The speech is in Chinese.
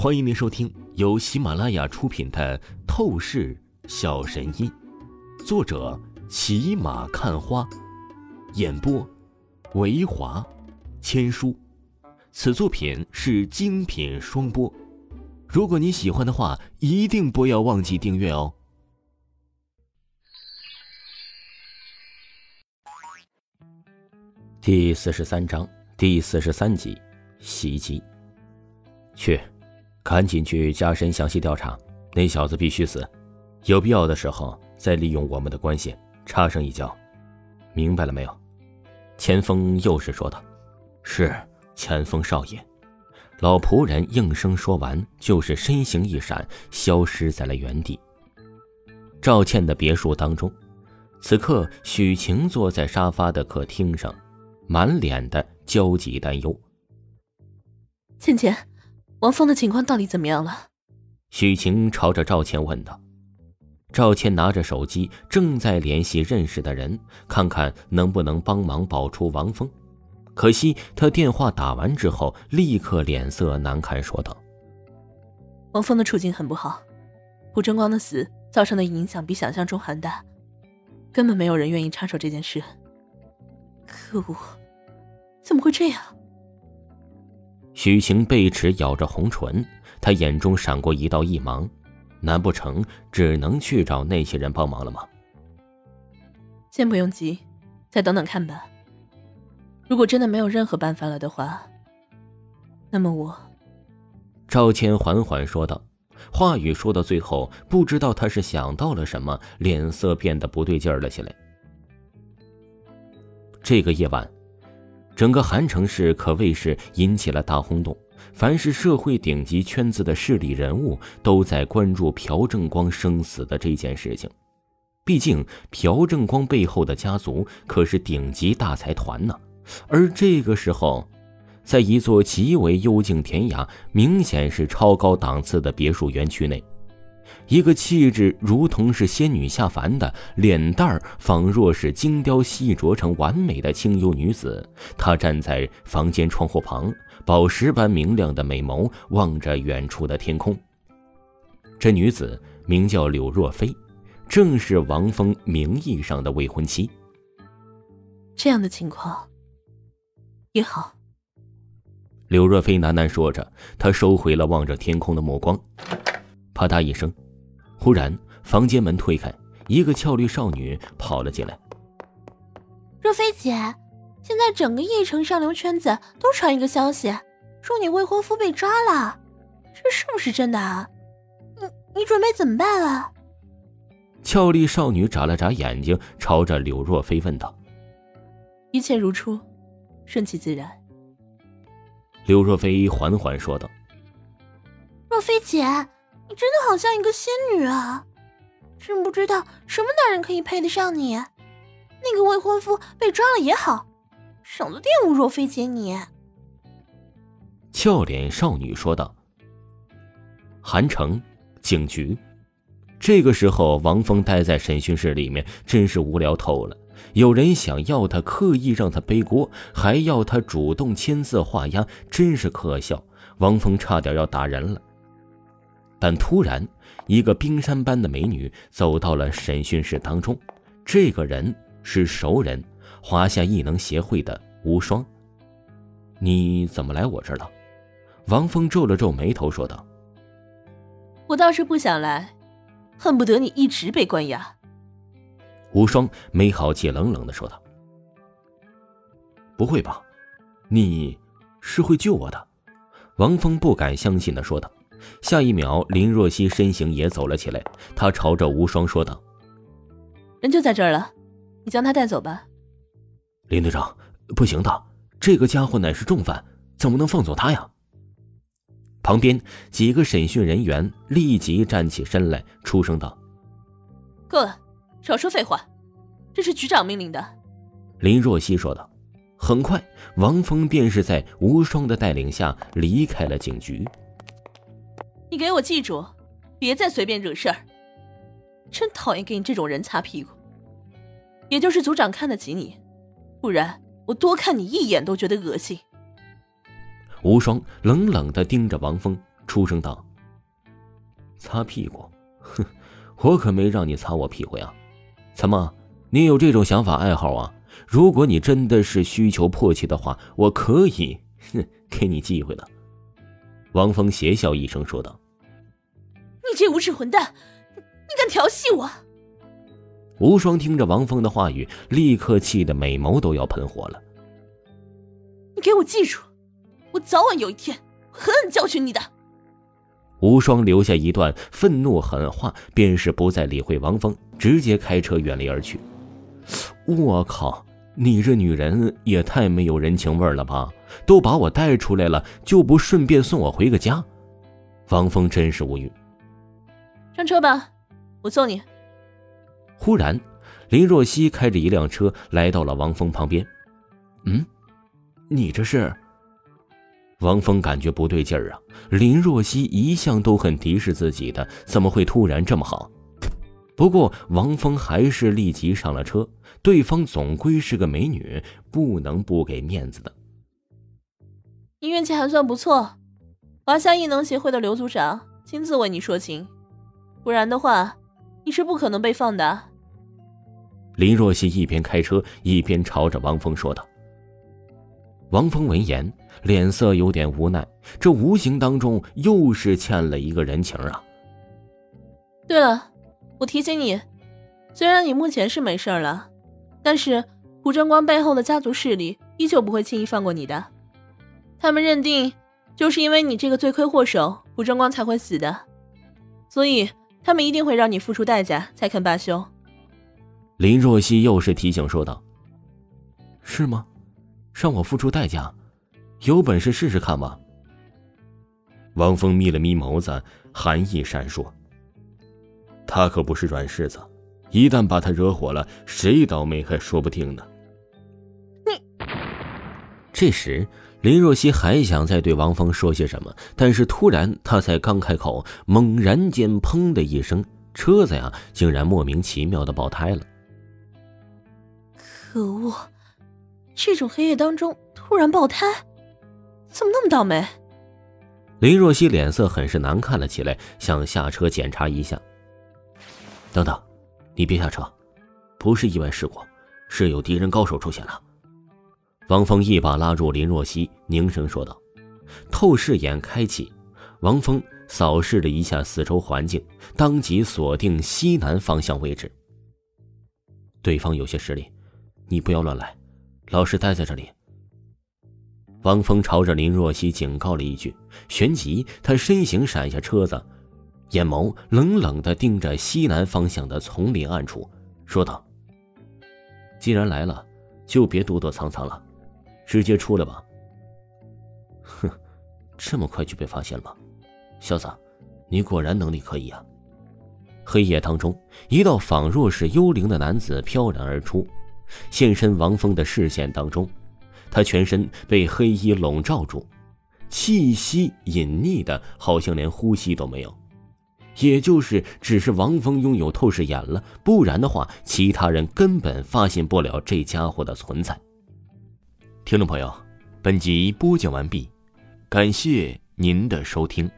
欢迎您收听由喜马拉雅出品的《透视小神医》，作者骑马看花，演播维华千书。此作品是精品双播。如果你喜欢的话，一定不要忘记订阅哦。第四十三章第四十三集，袭击。去。赶紧去加深详细调查，那小子必须死，有必要的时候再利用我们的关系插上一脚，明白了没有？钱锋又是说道：“是，钱锋少爷。”老仆人应声说完，就是身形一闪，消失在了原地。赵倩的别墅当中，此刻许晴坐在沙发的客厅上，满脸的焦急担忧。倩倩。王峰的情况到底怎么样了？许晴朝着赵倩问道。赵倩拿着手机，正在联系认识的人，看看能不能帮忙保出王峰。可惜他电话打完之后，立刻脸色难看，说道：“王峰的处境很不好，胡争光的死造成的影响比想象中还大，根本没有人愿意插手这件事。可恶，怎么会这样？”许晴贝齿咬着红唇，她眼中闪过一道异芒，难不成只能去找那些人帮忙了吗？先不用急，再等等看吧。如果真的没有任何办法了的话，那么我……赵谦缓缓说道，话语说到最后，不知道他是想到了什么，脸色变得不对劲儿了起来。这个夜晚。整个韩城市可谓是引起了大轰动，凡是社会顶级圈子的势力人物都在关注朴正光生死的这件事情。毕竟朴正光背后的家族可是顶级大财团呢。而这个时候，在一座极为幽静典雅、明显是超高档次的别墅园区内。一个气质如同是仙女下凡的，脸蛋儿仿若是精雕细琢成完美的清幽女子。她站在房间窗户旁，宝石般明亮的美眸望着远处的天空。这女子名叫柳若飞，正是王峰名义上的未婚妻。这样的情况也好。柳若飞喃喃说着，她收回了望着天空的目光。啪嗒一声。忽然，房间门推开，一个俏丽少女跑了进来。若飞姐，现在整个翼城上流圈子都传一个消息，说你未婚夫被抓了，这是不是真的啊？你你准备怎么办啊？俏丽少女眨了眨眼睛，朝着柳若飞问道：“一切如初，顺其自然。”柳若飞缓缓说道：“若飞姐。”你真的好像一个仙女啊！真不知道什么男人可以配得上你。那个未婚夫被抓了也好，省得玷污若飞姐你。俏脸少女说道。韩城警局，这个时候王峰待在审讯室里面，真是无聊透了。有人想要他，刻意让他背锅，还要他主动签字画押，真是可笑。王峰差点要打人了。但突然，一个冰山般的美女走到了审讯室当中。这个人是熟人，华夏异能协会的无双。你怎么来我这儿了？王峰皱了皱眉头，说道：“我倒是不想来，恨不得你一直被关押。”无双没好气，冷冷的说道：“不会吧？你是会救我的？”王峰不敢相信的说道。下一秒，林若曦身形也走了起来，她朝着无双说道：“人就在这儿了，你将他带走吧。”林队长，不行的，这个家伙乃是重犯，怎么能放走他呀？旁边几个审讯人员立即站起身来，出声道：“够了，少说废话，这是局长命令的。”林若曦说道。很快，王峰便是在无双的带领下离开了警局。你给我记住，别再随便惹事儿。真讨厌给你这种人擦屁股。也就是组长看得起你，不然我多看你一眼都觉得恶心。无双冷冷的盯着王峰，出声道：“擦屁股，哼，我可没让你擦我屁股呀！怎么，你有这种想法爱好啊？如果你真的是需求迫切的话，我可以，哼，给你机会的。”王峰邪笑一声说道：“你这无耻混蛋，你敢调戏我！”无双听着王峰的话语，立刻气得美眸都要喷火了。你给我记住，我早晚有一天会狠狠教训你的。无双留下一段愤怒狠话，便是不再理会王峰，直接开车远离而去。我靠，你这女人也太没有人情味了吧！都把我带出来了，就不顺便送我回个家？王峰真是无语。上车吧，我送你。忽然，林若曦开着一辆车来到了王峰旁边。嗯。你这是？王峰感觉不对劲儿啊！林若曦一向都很敌视自己的，怎么会突然这么好？不过王峰还是立即上了车，对方总归是个美女，不能不给面子的。你运气还算不错，华夏异能协会的刘组长亲自为你说情，不然的话，你是不可能被放的。林若曦一边开车一边朝着王峰说道。王峰闻言，脸色有点无奈，这无形当中又是欠了一个人情啊。对了，我提醒你，虽然你目前是没事了，但是胡正光背后的家族势力依旧不会轻易放过你的。他们认定，就是因为你这个罪魁祸首，胡正光才会死的，所以他们一定会让你付出代价才肯罢休。林若曦又是提醒说道：“是吗？”让我付出代价，有本事试试看吧。王峰眯了眯眸子，寒意闪烁。他可不是软柿子，一旦把他惹火了，谁倒霉还说不定呢。你。这时，林若曦还想再对王峰说些什么，但是突然，他才刚开口，猛然间，砰的一声，车子呀，竟然莫名其妙的爆胎了。可恶！这种黑夜当中突然爆胎，怎么那么倒霉？林若曦脸色很是难看了起来，想下车检查一下。等等，你别下车，不是意外事故，是有敌人高手出现了。王峰一把拉住林若曦，凝声说道。透视眼开启，王峰扫视了一下四周环境，当即锁定西南方向位置。对方有些实力，你不要乱来。老实待在这里。王峰朝着林若曦警告了一句，旋即他身形闪下车子，眼眸冷冷的盯着西南方向的丛林暗处，说道：“既然来了，就别躲躲藏藏了，直接出来吧。”哼，这么快就被发现了吗？小子，你果然能力可以啊！黑夜当中，一道仿若是幽灵的男子飘然而出。现身王峰的视线当中，他全身被黑衣笼罩住，气息隐匿的，好像连呼吸都没有。也就是只是王峰拥有透视眼了，不然的话，其他人根本发现不了这家伙的存在。听众朋友，本集播讲完毕，感谢您的收听。